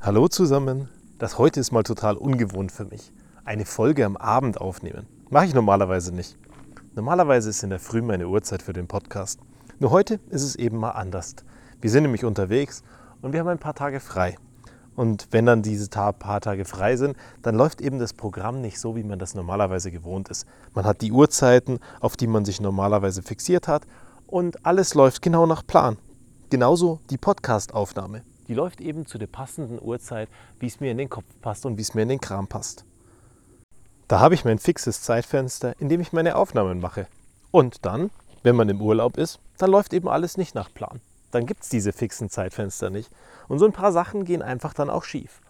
Hallo zusammen. Das heute ist mal total ungewohnt für mich. Eine Folge am Abend aufnehmen. Mache ich normalerweise nicht. Normalerweise ist in der Früh meine Uhrzeit für den Podcast. Nur heute ist es eben mal anders. Wir sind nämlich unterwegs und wir haben ein paar Tage frei. Und wenn dann diese paar Tage frei sind, dann läuft eben das Programm nicht so, wie man das normalerweise gewohnt ist. Man hat die Uhrzeiten, auf die man sich normalerweise fixiert hat und alles läuft genau nach Plan. Genauso die Podcast-Aufnahme. Die läuft eben zu der passenden Uhrzeit, wie es mir in den Kopf passt und wie es mir in den Kram passt. Da habe ich mein fixes Zeitfenster, in dem ich meine Aufnahmen mache. Und dann, wenn man im Urlaub ist, dann läuft eben alles nicht nach Plan dann gibt es diese fixen Zeitfenster nicht. Und so ein paar Sachen gehen einfach dann auch schief.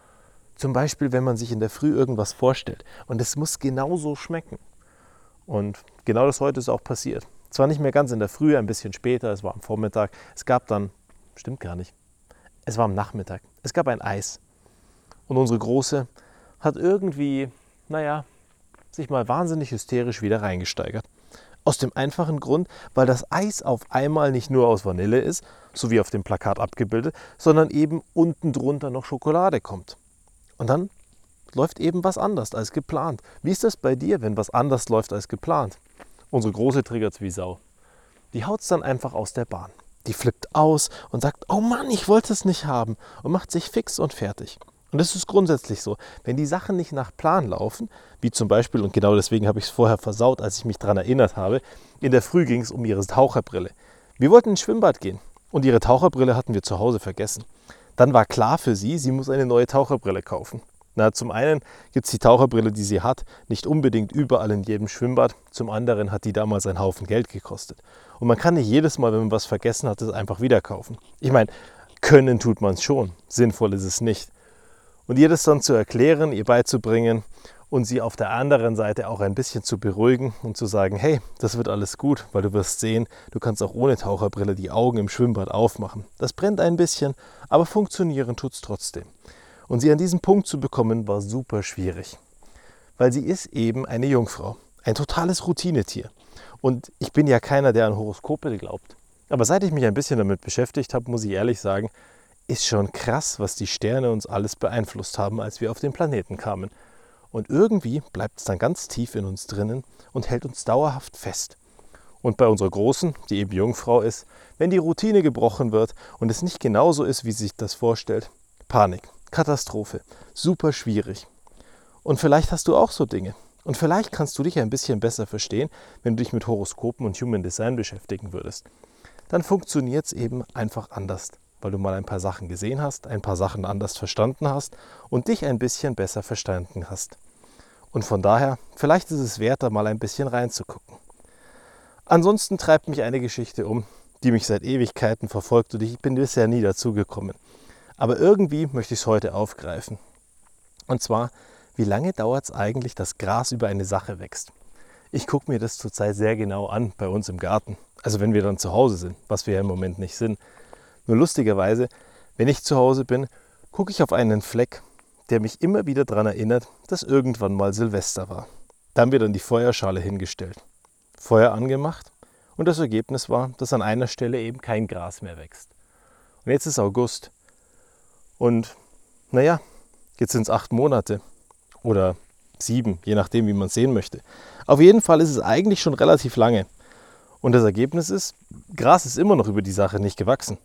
Zum Beispiel, wenn man sich in der Früh irgendwas vorstellt und es muss genauso schmecken. Und genau das heute ist auch passiert. Zwar nicht mehr ganz in der Früh, ein bisschen später, es war am Vormittag. Es gab dann, stimmt gar nicht, es war am Nachmittag. Es gab ein Eis. Und unsere Große hat irgendwie, naja, sich mal wahnsinnig hysterisch wieder reingesteigert. Aus dem einfachen Grund, weil das Eis auf einmal nicht nur aus Vanille ist, so wie auf dem Plakat abgebildet, sondern eben unten drunter noch Schokolade kommt. Und dann läuft eben was anders als geplant. Wie ist das bei dir, wenn was anders läuft als geplant? Unsere Große triggert wie Sau. Die haut es dann einfach aus der Bahn. Die flippt aus und sagt, oh Mann, ich wollte es nicht haben und macht sich fix und fertig. Und das ist grundsätzlich so. Wenn die Sachen nicht nach Plan laufen, wie zum Beispiel, und genau deswegen habe ich es vorher versaut, als ich mich daran erinnert habe, in der Früh ging es um ihre Taucherbrille. Wir wollten ins Schwimmbad gehen und ihre Taucherbrille hatten wir zu Hause vergessen. Dann war klar für sie, sie muss eine neue Taucherbrille kaufen. Na, zum einen gibt es die Taucherbrille, die sie hat, nicht unbedingt überall in jedem Schwimmbad. Zum anderen hat die damals einen Haufen Geld gekostet. Und man kann nicht jedes Mal, wenn man was vergessen hat, es einfach wieder kaufen. Ich meine, können tut man es schon. Sinnvoll ist es nicht. Und ihr das dann zu erklären, ihr beizubringen und sie auf der anderen Seite auch ein bisschen zu beruhigen und zu sagen, hey, das wird alles gut, weil du wirst sehen, du kannst auch ohne Taucherbrille die Augen im Schwimmbad aufmachen. Das brennt ein bisschen, aber funktionieren tut es trotzdem. Und sie an diesen Punkt zu bekommen, war super schwierig. Weil sie ist eben eine Jungfrau, ein totales Routinetier. Und ich bin ja keiner, der an Horoskope glaubt. Aber seit ich mich ein bisschen damit beschäftigt habe, muss ich ehrlich sagen, ist schon krass, was die Sterne uns alles beeinflusst haben, als wir auf den Planeten kamen. Und irgendwie bleibt es dann ganz tief in uns drinnen und hält uns dauerhaft fest. Und bei unserer Großen, die eben Jungfrau ist, wenn die Routine gebrochen wird und es nicht genauso ist, wie sie sich das vorstellt, Panik, Katastrophe, super schwierig. Und vielleicht hast du auch so Dinge. Und vielleicht kannst du dich ein bisschen besser verstehen, wenn du dich mit Horoskopen und Human Design beschäftigen würdest. Dann funktioniert es eben einfach anders weil du mal ein paar Sachen gesehen hast, ein paar Sachen anders verstanden hast und dich ein bisschen besser verstanden hast. Und von daher, vielleicht ist es wert, da mal ein bisschen reinzugucken. Ansonsten treibt mich eine Geschichte um, die mich seit Ewigkeiten verfolgt und ich bin bisher nie dazugekommen. Aber irgendwie möchte ich es heute aufgreifen. Und zwar, wie lange dauert es eigentlich, dass Gras über eine Sache wächst? Ich gucke mir das zurzeit sehr genau an bei uns im Garten. Also wenn wir dann zu Hause sind, was wir ja im Moment nicht sind. Nur lustigerweise, wenn ich zu Hause bin, gucke ich auf einen Fleck, der mich immer wieder daran erinnert, dass irgendwann mal Silvester war. Dann wird dann die Feuerschale hingestellt, Feuer angemacht und das Ergebnis war, dass an einer Stelle eben kein Gras mehr wächst. Und jetzt ist August und naja, jetzt sind es acht Monate oder sieben, je nachdem, wie man sehen möchte. Auf jeden Fall ist es eigentlich schon relativ lange. Und das Ergebnis ist, Gras ist immer noch über die Sache nicht gewachsen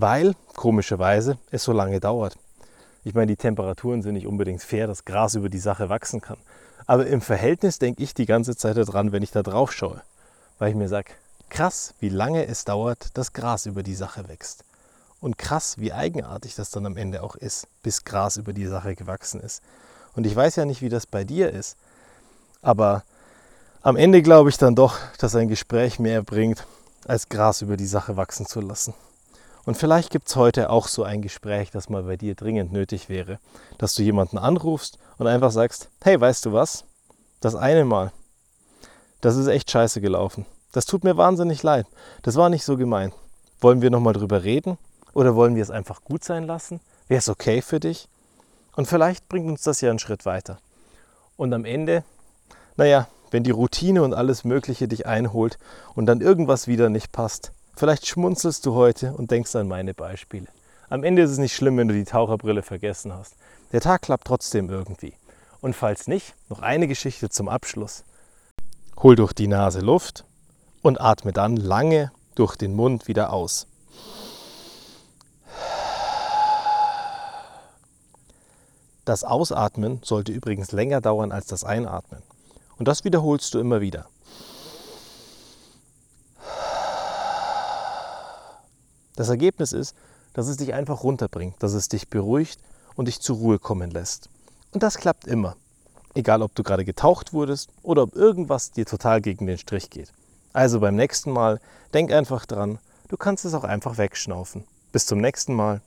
weil komischerweise es so lange dauert. Ich meine, die Temperaturen sind nicht unbedingt fair, dass Gras über die Sache wachsen kann. Aber im Verhältnis denke ich die ganze Zeit daran, wenn ich da drauf schaue, weil ich mir sage, krass, wie lange es dauert, dass Gras über die Sache wächst. Und krass, wie eigenartig das dann am Ende auch ist, bis Gras über die Sache gewachsen ist. Und ich weiß ja nicht, wie das bei dir ist, aber am Ende glaube ich dann doch, dass ein Gespräch mehr bringt, als Gras über die Sache wachsen zu lassen. Und vielleicht gibt es heute auch so ein Gespräch, das mal bei dir dringend nötig wäre, dass du jemanden anrufst und einfach sagst, hey, weißt du was? Das eine Mal, das ist echt scheiße gelaufen. Das tut mir wahnsinnig leid. Das war nicht so gemeint. Wollen wir nochmal drüber reden? Oder wollen wir es einfach gut sein lassen? Wäre es okay für dich? Und vielleicht bringt uns das ja einen Schritt weiter. Und am Ende, naja, wenn die Routine und alles Mögliche dich einholt und dann irgendwas wieder nicht passt, Vielleicht schmunzelst du heute und denkst an meine Beispiele. Am Ende ist es nicht schlimm, wenn du die Taucherbrille vergessen hast. Der Tag klappt trotzdem irgendwie. Und falls nicht, noch eine Geschichte zum Abschluss. Hol durch die Nase Luft und atme dann lange durch den Mund wieder aus. Das Ausatmen sollte übrigens länger dauern als das Einatmen. Und das wiederholst du immer wieder. Das Ergebnis ist, dass es dich einfach runterbringt, dass es dich beruhigt und dich zur Ruhe kommen lässt. Und das klappt immer. Egal, ob du gerade getaucht wurdest oder ob irgendwas dir total gegen den Strich geht. Also beim nächsten Mal denk einfach dran, du kannst es auch einfach wegschnaufen. Bis zum nächsten Mal.